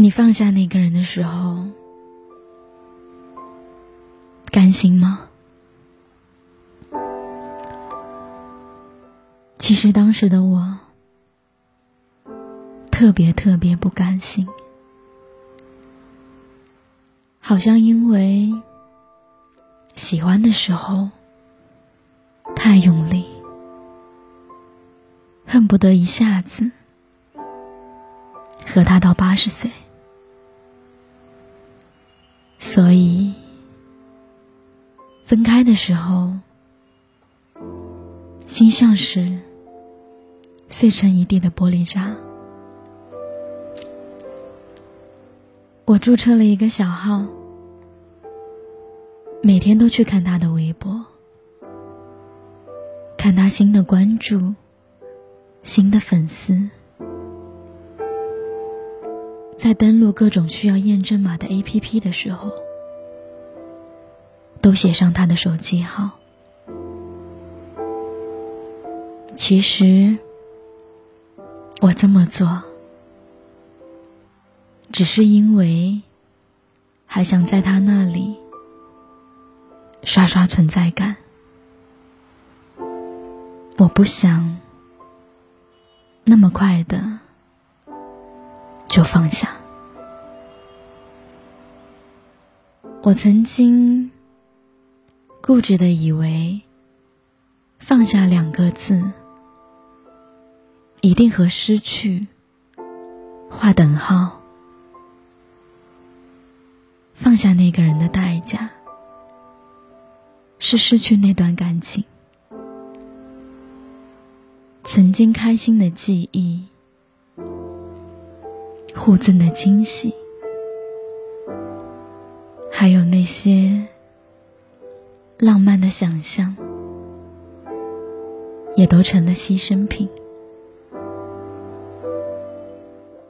你放下那个人的时候，甘心吗？其实当时的我，特别特别不甘心，好像因为喜欢的时候太用力，恨不得一下子和他到八十岁，所以分开的时候，心像是。碎成一地的玻璃渣。我注册了一个小号，每天都去看他的微博，看他新的关注、新的粉丝，在登录各种需要验证码的 APP 的时候，都写上他的手机号。其实。我这么做，只是因为还想在他那里刷刷存在感。我不想那么快的就放下。我曾经固执的以为，放下两个字。一定和失去划等号。放下那个人的代价，是失去那段感情，曾经开心的记忆，互赠的惊喜，还有那些浪漫的想象，也都成了牺牲品。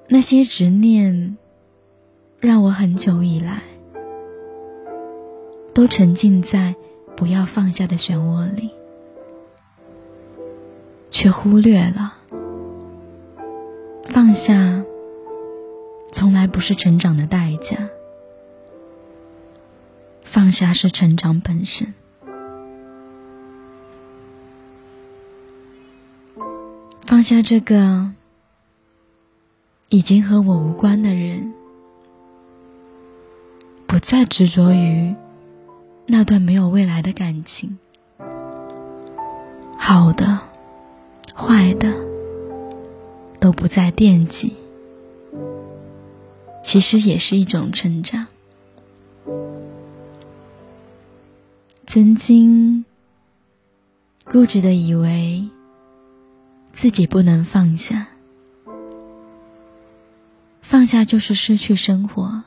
那些执念，让我很久以来都沉浸在不要放下的漩涡里，却忽略了放下从来不是成长的代价，放下是成长本身，放下这个。已经和我无关的人，不再执着于那段没有未来的感情，好的、坏的都不再惦记，其实也是一种成长。曾经固执的以为自己不能放下。放下就是失去生活，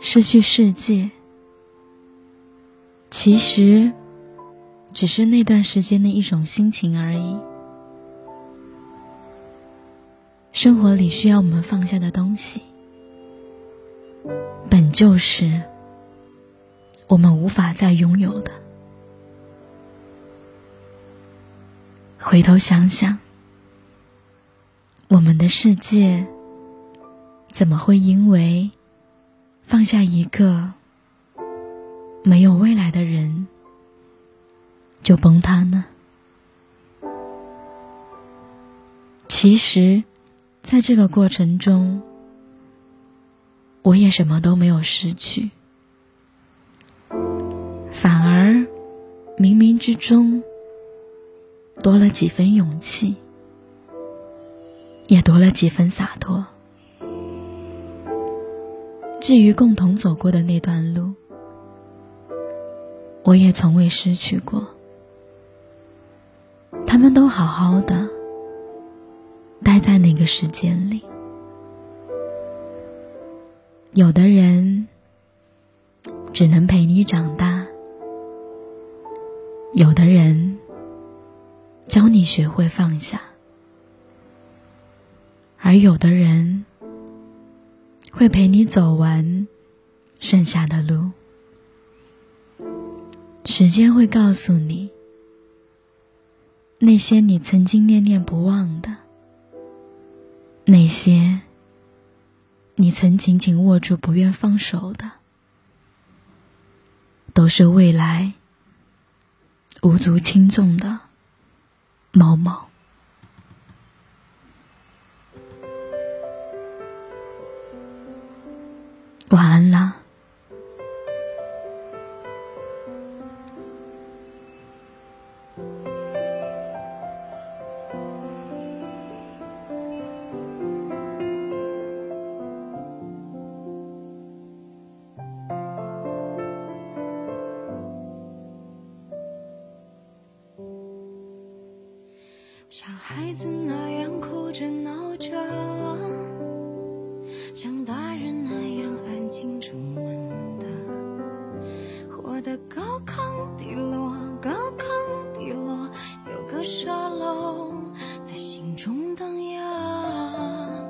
失去世界。其实，只是那段时间的一种心情而已。生活里需要我们放下的东西，本就是我们无法再拥有的。回头想想，我们的世界。怎么会因为放下一个没有未来的人就崩塌呢？其实，在这个过程中，我也什么都没有失去，反而冥冥之中多了几分勇气，也多了几分洒脱。至于共同走过的那段路，我也从未失去过。他们都好好的，待在那个时间里。有的人只能陪你长大，有的人教你学会放下，而有的人。会陪你走完剩下的路，时间会告诉你，那些你曾经念念不忘的，那些你曾紧紧握住不愿放手的都是未来无足轻重的某某晚安啦。像孩子那样哭着闹着，像大人那样安静沉稳的，活得高亢低落，高亢低落，有个沙漏在心中荡漾。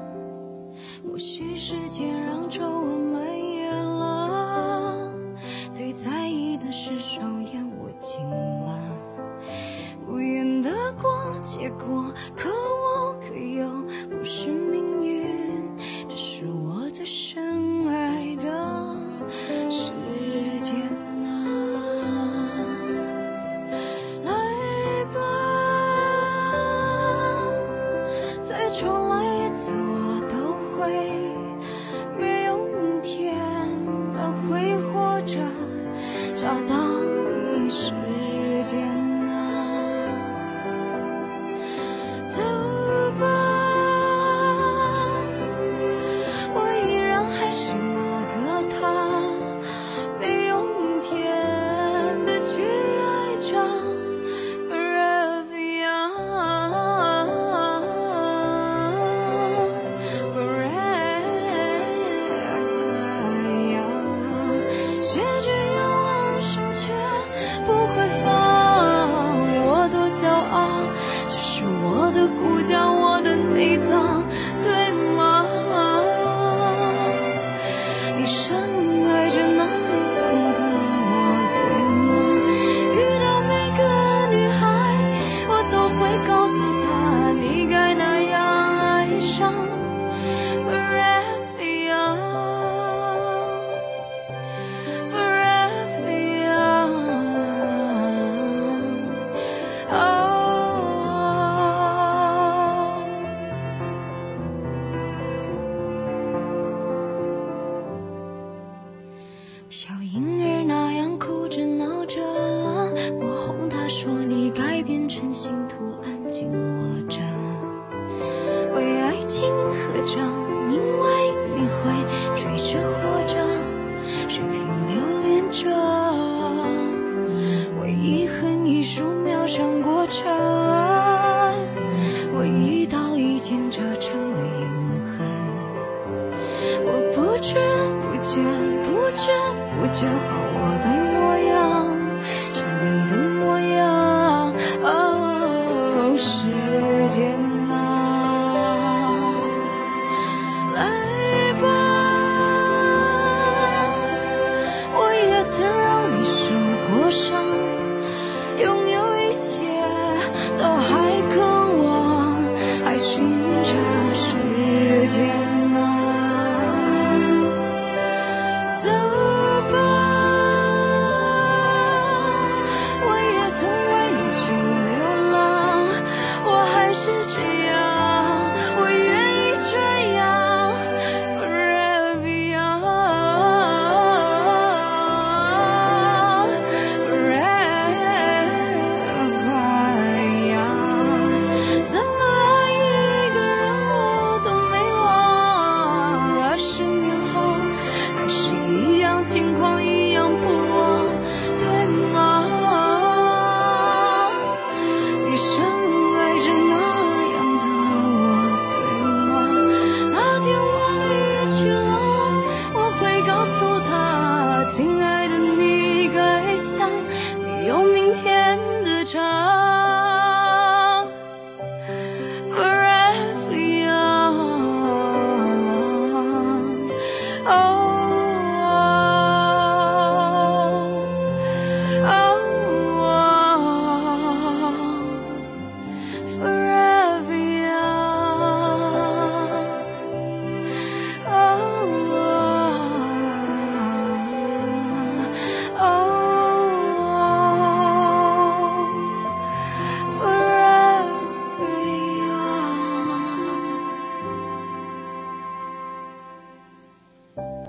或许时间让皱纹蔓延了，对在意的事手也握紧了。过结果可之后。